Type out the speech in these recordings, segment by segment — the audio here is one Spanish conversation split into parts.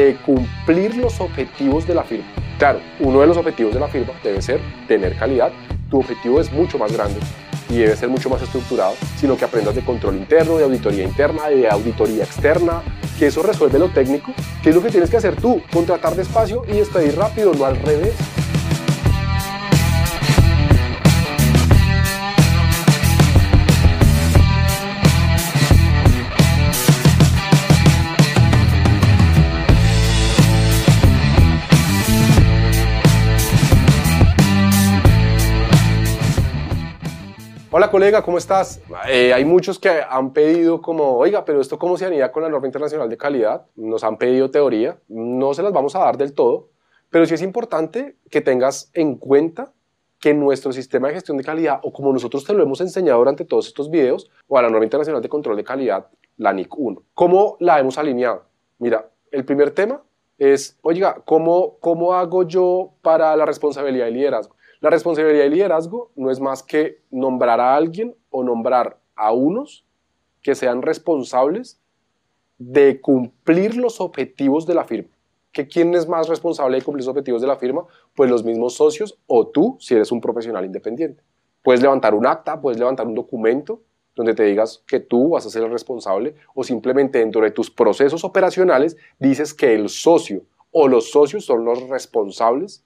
de cumplir los objetivos de la firma. Claro, uno de los objetivos de la firma debe ser tener calidad. Tu objetivo es mucho más grande y debe ser mucho más estructurado, sino que aprendas de control interno, de auditoría interna, de auditoría externa, que eso resuelve lo técnico, que es lo que tienes que hacer tú, contratar despacio y despedir rápido, no al revés. Hola colega, ¿cómo estás? Eh, hay muchos que han pedido como, oiga, pero esto cómo se anida con la norma internacional de calidad. Nos han pedido teoría, no se las vamos a dar del todo, pero sí es importante que tengas en cuenta que nuestro sistema de gestión de calidad, o como nosotros te lo hemos enseñado durante todos estos videos, o a la norma internacional de control de calidad, la NIC 1, ¿cómo la hemos alineado? Mira, el primer tema es, oiga, ¿cómo, cómo hago yo para la responsabilidad y liderazgo? La responsabilidad y liderazgo no es más que nombrar a alguien o nombrar a unos que sean responsables de cumplir los objetivos de la firma. ¿Que ¿Quién es más responsable de cumplir los objetivos de la firma? Pues los mismos socios o tú si eres un profesional independiente. Puedes levantar un acta, puedes levantar un documento donde te digas que tú vas a ser el responsable o simplemente dentro de tus procesos operacionales dices que el socio o los socios son los responsables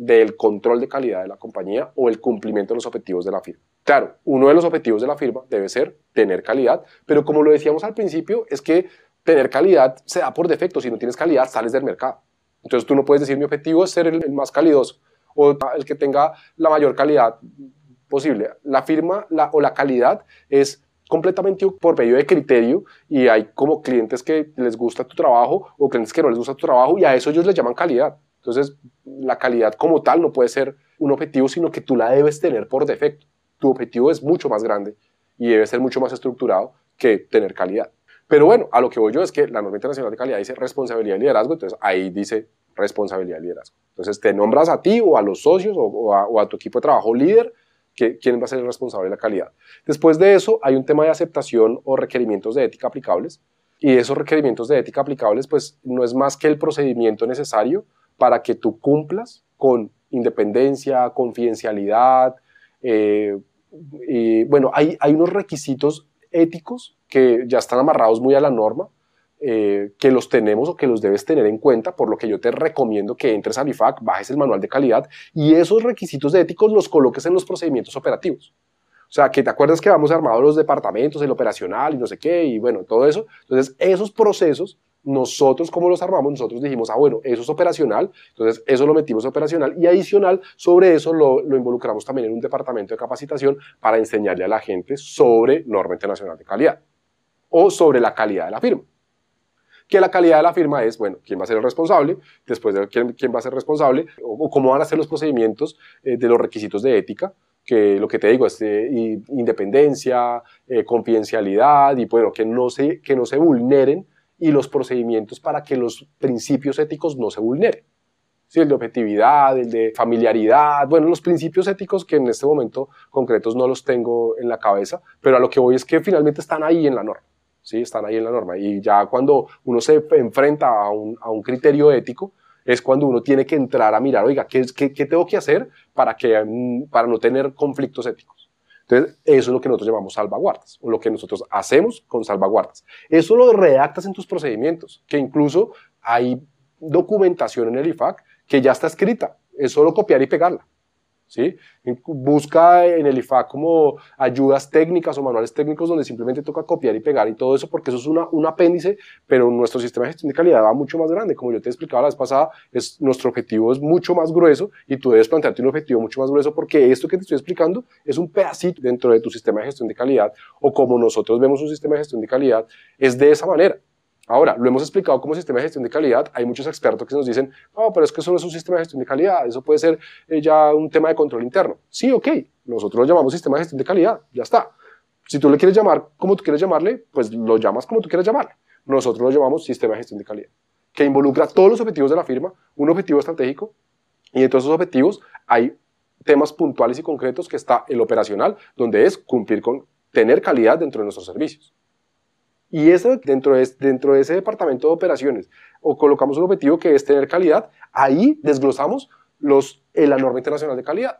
del control de calidad de la compañía o el cumplimiento de los objetivos de la firma. Claro, uno de los objetivos de la firma debe ser tener calidad, pero como lo decíamos al principio, es que tener calidad se da por defecto. Si no tienes calidad, sales del mercado. Entonces tú no puedes decir mi objetivo es ser el, más calidoso o el que tenga la mayor calidad posible. La firma o la calidad es completamente por medio de criterio y hay como clientes que les gusta tu trabajo o clientes que no les gusta tu trabajo y a eso ellos les llaman calidad. Entonces, la calidad como tal no puede ser un objetivo, sino que tú la debes tener por defecto. Tu objetivo es mucho más grande y debe ser mucho más estructurado que tener calidad. Pero bueno, a lo que voy yo es que la norma internacional de calidad dice responsabilidad y liderazgo, entonces ahí dice responsabilidad y liderazgo. Entonces te nombras a ti o a los socios o, a, tu equipo de trabajo líder, que, quién va a ser el responsable de la calidad. Después de eso hay un tema de aceptación o requerimientos de ética aplicables y esos requerimientos de ética aplicables pues no es más que el procedimiento necesario para que tú cumplas con independencia, confidencialidad. Eh, bueno, hay, hay unos requisitos éticos que ya están amarrados muy a la norma, eh, que los tenemos o que los debes tener en cuenta, por lo que yo te recomiendo que entres al IFAC, bajes el manual de calidad y esos requisitos éticos los coloques en los procedimientos operativos. O sea, que te acuerdas que vamos armados los departamentos, el operacional y no sé qué, y bueno, todo eso. Entonces, esos procesos nosotros, como los armamos? Nosotros dijimos, ah, bueno, eso es operacional, entonces eso lo metimos operacional y adicional, sobre eso lo, lo, involucramos también en un departamento de capacitación para enseñarle a la gente sobre norma internacional de calidad o sobre la calidad de la firma. Que la calidad de la firma es, bueno, quién va a ser el responsable, después de quién, quién va a ser responsable, o, cómo van a ser los procedimientos eh, de los requisitos de ética, que lo que te digo es eh, independencia, eh, confidencialidad y bueno, que no se, que no se vulneren y los procedimientos para que los principios éticos no se vulneren. Sí, el de objetividad, el de familiaridad, bueno, los principios éticos que en este momento concretos no los tengo en la cabeza, pero a lo que voy es que finalmente están ahí en la norma, ¿sí? Están ahí en la norma. Y ya cuando uno se enfrenta a un, a un criterio ético, es cuando uno tiene que entrar a mirar, oiga, ¿qué, qué, tengo que hacer para, que, mm, para no tener conflictos éticos? Entonces, eso es lo que nosotros llamamos salvaguardas, o lo que nosotros hacemos con salvaguardas. Eso lo redactas en tus procedimientos, que incluso hay documentación en el IFAC que ya está escrita, es solo copiar y pegarla. ¿Sí? Busca en el IFA como ayudas técnicas o manuales técnicos donde simplemente toca copiar y pegar y todo eso, porque eso es una, un apéndice, pero nuestro sistema de gestión de calidad va mucho más grande. Como yo te explicaba la vez pasada, es, nuestro objetivo es mucho más grueso y tú debes plantearte un objetivo mucho más grueso porque esto que te estoy explicando es un pedacito dentro de tu sistema de gestión de calidad o como nosotros vemos un sistema de gestión de calidad, es de esa manera. Ahora, lo hemos explicado como sistema de gestión de calidad. Hay muchos expertos que nos dicen, no, pero es que eso no es un sistema de gestión de calidad, eso puede ser eh, ya un tema de control interno. Sí, ok, nosotros lo llamamos sistema de gestión de calidad, ya está. Si tú le quieres llamar como tú quieres llamarle, pues lo llamas como tú quieres llamarle. Nosotros lo llamamos sistema de gestión de calidad, que involucra todos los objetivos de la firma, un objetivo estratégico, y entre esos objetivos hay temas puntuales y concretos que está el operacional, donde es cumplir con tener calidad dentro de nuestros servicios. Y eso, dentro, de, dentro de ese departamento de operaciones, o colocamos un objetivo que es tener calidad, ahí desglosamos los, eh, la norma internacional de calidad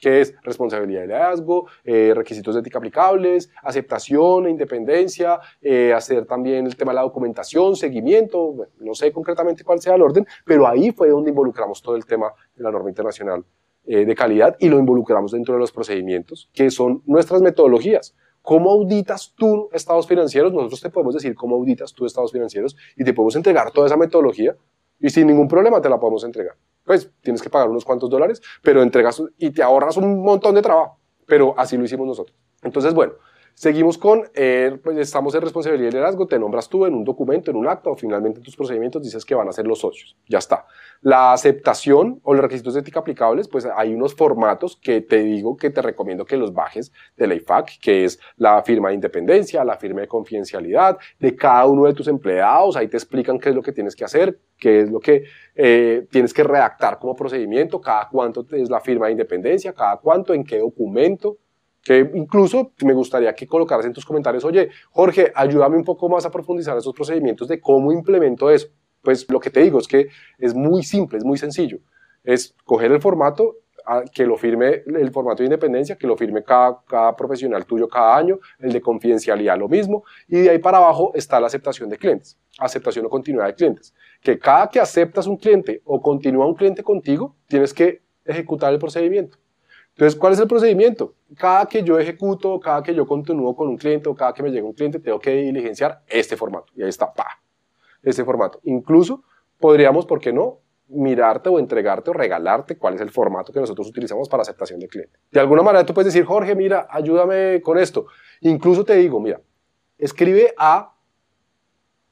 que es responsabilidad de liderazgo, eh, requisitos de ética aplicables, aceptación, e independencia, eh, hacer también el tema de la documentación, seguimiento, no sé concretamente cuál sea el orden, pero ahí fue donde involucramos todo el tema de la norma internacional de calidad y lo involucramos dentro de los procedimientos, que son nuestras metodologías. ¿Cómo auditas tú estados financieros? Nosotros te podemos decir cómo auditas tú estados financieros y te podemos entregar toda esa metodología y sin ningún problema te la podemos entregar. Pues tienes que pagar unos cuantos dólares, pero entregas y te ahorras un montón de trabajo. Pero así lo hicimos nosotros. Entonces, bueno, Seguimos con, eh, pues estamos en responsabilidad de liderazgo, te nombras tú en un documento, en un acto, o finalmente en tus procedimientos dices que van a ser los socios. Ya está. La aceptación o los requisitos de ética aplicables, pues hay unos formatos que te digo que te recomiendo que los bajes de la IFAC, que es la firma de independencia, la firma de confidencialidad de cada uno de tus empleados. Ahí te explican qué es lo que tienes que hacer, qué es lo que eh, tienes que redactar como procedimiento, cada cuánto es la firma de independencia, cada cuánto, en qué documento que incluso me gustaría que colocaras en tus comentarios, oye, Jorge, ayúdame un poco más a profundizar esos procedimientos de cómo implemento eso. Pues lo que te digo es que es muy simple, es muy sencillo. Es coger el formato, que lo firme el formato de independencia, que lo firme cada, cada profesional tuyo cada año, el de confidencialidad lo mismo, y de ahí para abajo está la aceptación de clientes, aceptación o continuidad de clientes, que cada que aceptas un cliente o continúa un cliente contigo, tienes que ejecutar el procedimiento. Entonces, ¿cuál es el procedimiento? Cada que yo ejecuto, cada que yo continúo con un cliente o cada que me llega un cliente, tengo que diligenciar este formato. Y ahí está, pa, este formato. Incluso podríamos, ¿por qué no? mirarte o entregarte o regalarte cuál es el formato que nosotros utilizamos para aceptación de cliente. De alguna manera tú puedes decir, Jorge, mira, ayúdame con esto. Incluso te digo, mira, escribe a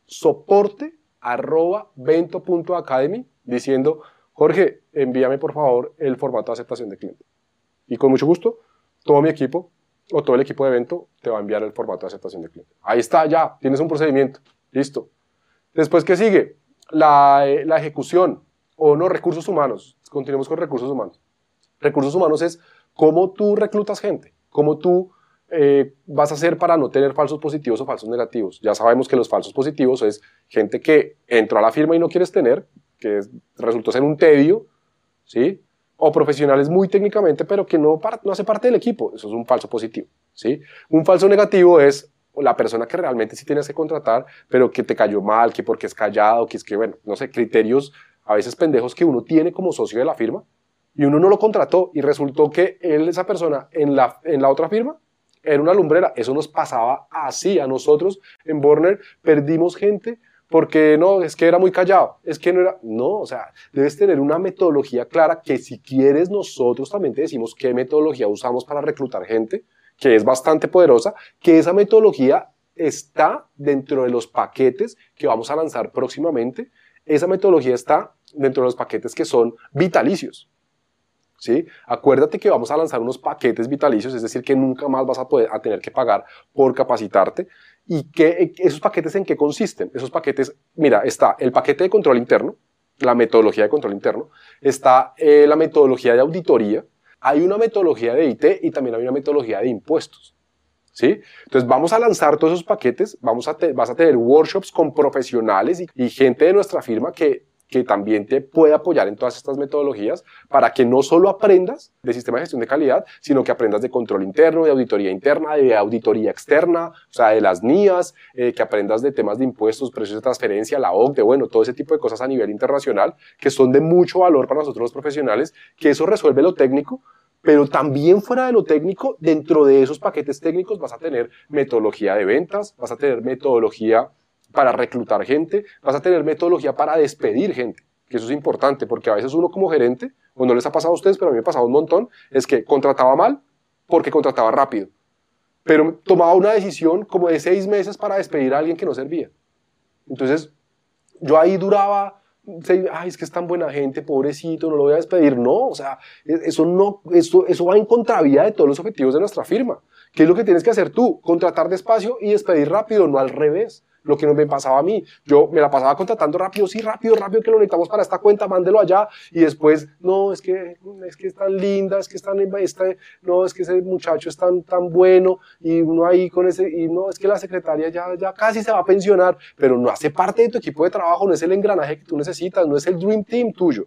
soporte arroba vento.academy diciendo, Jorge, envíame por favor el formato de aceptación de cliente. Y con mucho gusto, todo mi equipo o todo el equipo de evento te va a enviar el formato de aceptación de cliente. Ahí está, ya, tienes un procedimiento. Listo. Después, ¿qué sigue? La, eh, la ejecución o no, recursos humanos. Continuemos con recursos humanos. Recursos humanos es cómo tú reclutas gente, cómo tú eh, vas a hacer para no tener falsos positivos o falsos negativos. Ya sabemos que los falsos positivos es gente que entró a la firma y no quieres tener, que resultó ser un tedio, ¿sí? O profesionales muy técnicamente, pero que no, no hace parte del equipo. Eso es un falso positivo. ¿sí? Un falso negativo es la persona que realmente sí tienes que contratar, pero que te cayó mal, que porque es callado, que es que, bueno, no sé, criterios a veces pendejos que uno tiene como socio de la firma y uno no lo contrató y resultó que esa persona, en la, en la otra firma, era una lumbrera. Eso nos pasaba así a nosotros en Borner. Perdimos gente porque no, es que era muy callado, es que no era, no, o sea, debes tener una metodología clara que si quieres nosotros también te decimos qué metodología usamos para reclutar gente, que es bastante poderosa, que esa metodología está dentro de los paquetes que vamos a lanzar próximamente, esa metodología está dentro de los paquetes que son vitalicios. ¿Sí? Acuérdate que vamos a lanzar unos paquetes vitalicios, es decir, que nunca más vas a, poder, a tener que pagar por capacitarte. ¿Y qué, esos paquetes en qué consisten? Esos paquetes, mira, está el paquete de control interno, la metodología de control interno, está eh, la metodología de auditoría, hay una metodología de IT y también hay una metodología de impuestos. ¿Sí? Entonces vamos a lanzar todos esos paquetes, vamos a vas a tener workshops con profesionales y gente de nuestra firma que que también te puede apoyar en todas estas metodologías para que no solo aprendas de sistema de gestión de calidad, sino que aprendas de control interno, de auditoría interna, de auditoría externa, o sea, de las NIAs, eh, que aprendas de temas de impuestos, precios de transferencia, la OCDE, bueno, todo ese tipo de cosas a nivel internacional que son de mucho valor para nosotros los profesionales, que eso resuelve lo técnico, pero también fuera de lo técnico, dentro de esos paquetes técnicos vas a tener metodología de ventas, vas a tener metodología para reclutar gente, vas a tener metodología para despedir gente, que eso es importante, porque a veces uno como gerente, o no les ha pasado a ustedes, pero a mí me ha pasado un montón, es que contrataba mal porque contrataba rápido, pero tomaba una decisión como de seis meses para despedir a alguien que no servía. Entonces, yo ahí duraba, ay, es que es tan buena gente, pobrecito, no lo voy a despedir. No, o sea, e, eso, no, eso, eso va en contravía de todos los objetivos de nuestra firma. ¿Qué es lo que tienes que hacer tú? Contratar despacio y despedir rápido, no al revés. Lo que me pasaba a mí. Yo me la pasaba contratando rápido, sí, rápido, rápido, que lo necesitamos para esta cuenta, mándelo allá. Y después, no, es que es, que es tan linda, es que es tan, no, es que ese muchacho es tan, tan bueno. Y uno ahí con ese, y no, es que la secretaria ya, ya casi se va a pensionar, pero no hace parte de tu equipo de trabajo, no es el engranaje que tú necesitas, no es el Dream Team tuyo.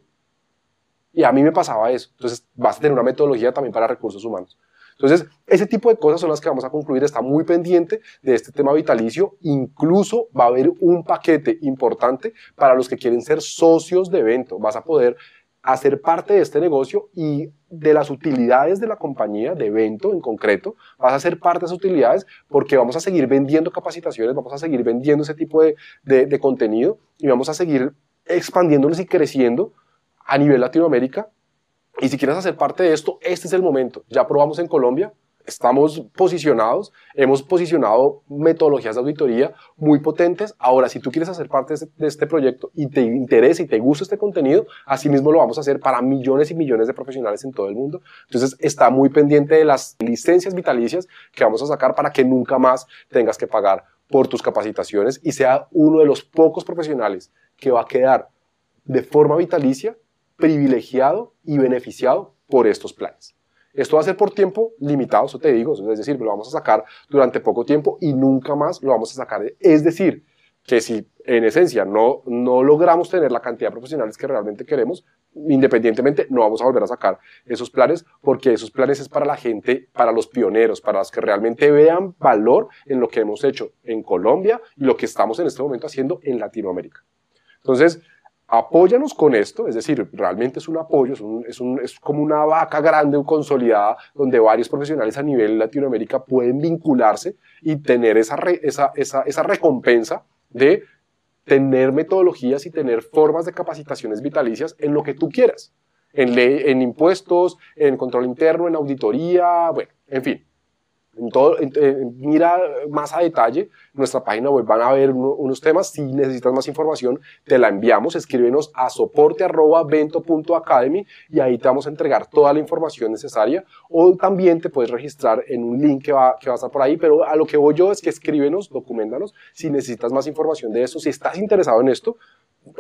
Y a mí me pasaba eso. Entonces, vas a tener una metodología también para recursos humanos. Entonces, ese tipo de cosas son las que vamos a concluir. Está muy pendiente de este tema vitalicio. Incluso va a haber un paquete importante para los que quieren ser socios de evento. Vas a poder hacer parte de este negocio y de las utilidades de la compañía, de evento en concreto, vas a ser parte de esas utilidades porque vamos a seguir vendiendo capacitaciones, vamos a seguir vendiendo ese tipo de, de, de contenido y vamos a seguir expandiéndonos y creciendo a nivel Latinoamérica y si quieres hacer parte de esto, este es el momento. Ya probamos en Colombia, estamos posicionados, hemos posicionado metodologías de auditoría muy potentes. Ahora, si tú quieres hacer parte de este, proyecto y te interesa y te gusta este contenido, así mismo lo vamos a hacer para millones y millones de profesionales en todo el mundo. Entonces, está muy pendiente de las licencias vitalicias que vamos a sacar para que nunca más tengas que pagar por tus capacitaciones y sea uno de los pocos profesionales que va a quedar de forma vitalicia privilegiado y beneficiado por estos planes. Esto va a ser por tiempo limitado, eso te digo, es decir, lo vamos a sacar durante poco tiempo y nunca más lo vamos a sacar. Es decir, que si en esencia no, no logramos tener la cantidad de profesionales que realmente queremos, independientemente no vamos a volver a sacar esos planes porque esos planes es para la gente, para los pioneros, para los que realmente vean valor en lo que hemos hecho en Colombia y lo que estamos en este momento haciendo en Latinoamérica. Entonces, apóyanos con esto, es decir, realmente es un apoyo, es, es, como una vaca grande consolidada donde varios profesionales a nivel Latinoamérica pueden vincularse y tener esa, esa, esa, esa recompensa de tener metodologías y tener formas de capacitaciones vitalicias en lo que tú quieras, en, ley, en impuestos, en control interno, en auditoría, bueno, en fin todo, mira más a detalle nuestra página web, van a ver unos temas. Si necesitas más información, te la enviamos. Escríbenos a soporte.vento.academy y ahí te vamos a entregar toda la información necesaria. O también te puedes registrar en un link que va, que va a estar por ahí. Pero a lo que voy yo es que escríbenos, documéntanos. Si necesitas más información de eso, si estás interesado en esto,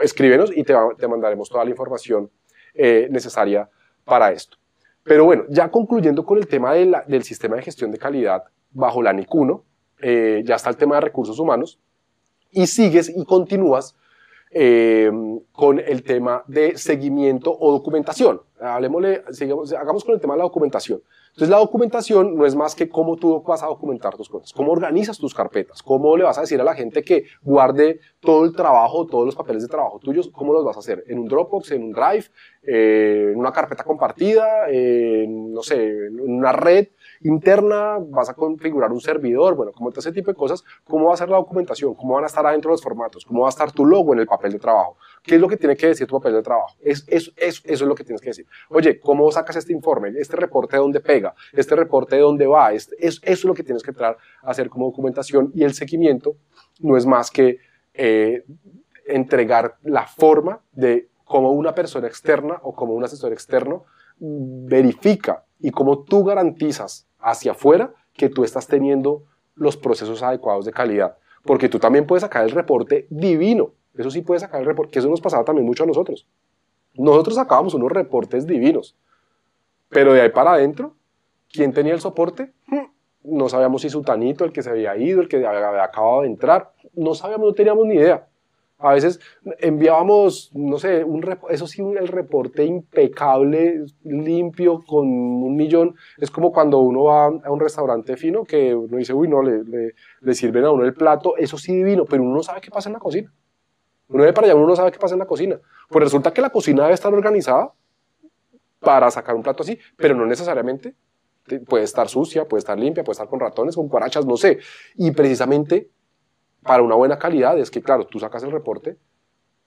escríbenos y te, te mandaremos toda la información eh, necesaria para esto. Pero bueno, ya concluyendo con el tema del sistema de gestión de calidad bajo la NIC 1, eh, ya está el tema de recursos humanos, y sigues y continúas eh, con el tema de seguimiento o documentación. Hablemosle, hagamos con el tema de la documentación. Entonces, la documentación no es más que cómo tú vas a documentar tus cosas, cómo organizas tus carpetas, cómo le vas a decir a la gente que guarde todo el trabajo, todos los papeles de trabajo tuyos, cómo los vas a hacer, en un Dropbox, en un Drive, eh, en una carpeta compartida, en, no sé, en una red interna, vas a configurar un servidor, bueno, como ese tipo de cosas, cómo va a ser la documentación, cómo van a estar adentro los formatos, cómo va a estar tu logo en el papel de trabajo, qué es lo que tiene que decir tu papel de trabajo, es, eso, eso es lo que tienes que decir. Oye, ¿cómo sacas este informe? ¿Este reporte de dónde pega? ¿Este reporte de dónde va? Este, eso, es lo que tienes que entrar a hacer como documentación y el seguimiento no es más que eh, entregar la forma de cómo una persona externa o como un asesor externo verifica y cómo tú garantizas hacia afuera que tú estás teniendo los procesos adecuados de calidad. Porque tú también puedes sacar el reporte divino. Eso sí puedes sacar el reporte, que eso nos pasaba también mucho a nosotros. Nosotros sacábamos unos reportes divinos. Pero de ahí para adentro, ¿quién tenía el soporte? No sabíamos si Sutanito, el que se había ido, el que había acabado de entrar. No sabíamos, no teníamos ni idea. A veces enviábamos, no sé, un, eso sí, el reporte impecable, limpio, con un millón. Es como cuando uno va a un restaurante fino que uno dice, uy, no, le, le, sirven a uno el plato, eso sí divino, pero uno no sabe qué pasa en la cocina. Uno ve para allá, uno no sabe qué pasa en la cocina. Pues resulta que la cocina debe estar organizada para sacar un plato así, pero no necesariamente puede estar sucia, puede estar limpia, puede estar con ratones, con cuarachas, no sé. Y precisamente para una buena calidad es que, claro, tú sacas el reporte,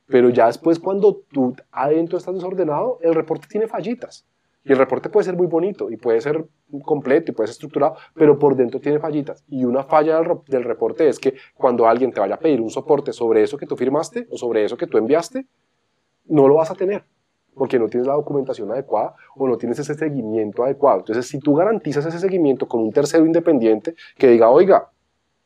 pero ya después cuando tú adentro estás desordenado, el reporte tiene fallitas. Y el reporte puede ser muy bonito y puede ser completo y puede ser estructurado, pero por dentro tiene fallitas. Y una falla del, reporte es que cuando alguien te vaya a pedir un soporte sobre eso que tú firmaste o sobre eso que tú enviaste, no lo vas a tener porque no tienes la documentación adecuada o no tienes ese seguimiento adecuado. Entonces, si tú garantizas ese seguimiento con un tercero independiente que diga, oiga,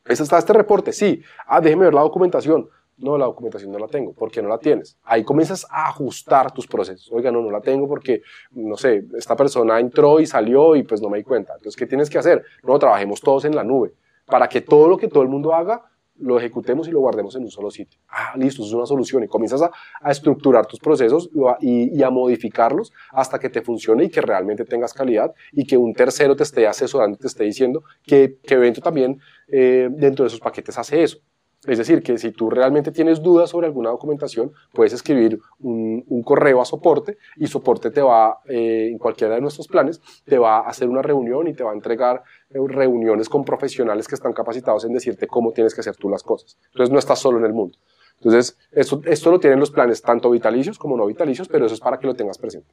¿Ese está este reporte? Sí. Ah, déjeme ver la documentación. No, la documentación no la tengo. ¿Por qué no la tienes? Ahí comienzas a ajustar tus procesos. Oiga, no, no la tengo porque, no sé, esta persona entró y salió y pues no me di cuenta. Entonces, ¿qué tienes que hacer? No, trabajemos todos en la nube para que todo lo que todo el mundo haga lo ejecutemos y lo guardemos en un solo sitio. Ah, listo, eso es una solución. Y comienzas a, estructurar tus procesos y a, modificarlos hasta que te funcione y que realmente tengas calidad y que un tercero te esté asesorando, te esté diciendo que, que evento también eh, dentro de esos paquetes hace eso. Es decir, que si tú realmente tienes dudas sobre alguna documentación, puedes escribir un, correo a soporte y soporte te va, eh, en cualquiera de nuestros planes, te va a hacer una reunión y te va a entregar eh, reuniones con profesionales que están capacitados en decirte cómo tienes que hacer tú las cosas. Entonces no estás solo en el mundo. Entonces, esto, esto lo tienen los planes tanto vitalicios como no vitalicios, pero eso es para que lo tengas presente.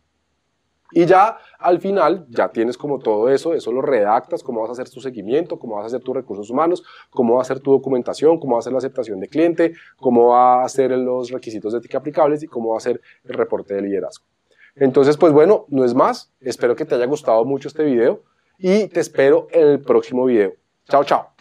Y ya al final, ya tienes como todo eso, eso lo redactas, cómo vas a hacer tu seguimiento, cómo vas a hacer tus recursos humanos, cómo va a ser tu documentación, cómo va a ser la aceptación de cliente, cómo va a ser los requisitos de ética aplicables y cómo va a ser el reporte de liderazgo. Entonces, pues bueno, no es más. Espero que te haya gustado mucho este video y te espero en el próximo video. Chao, chao.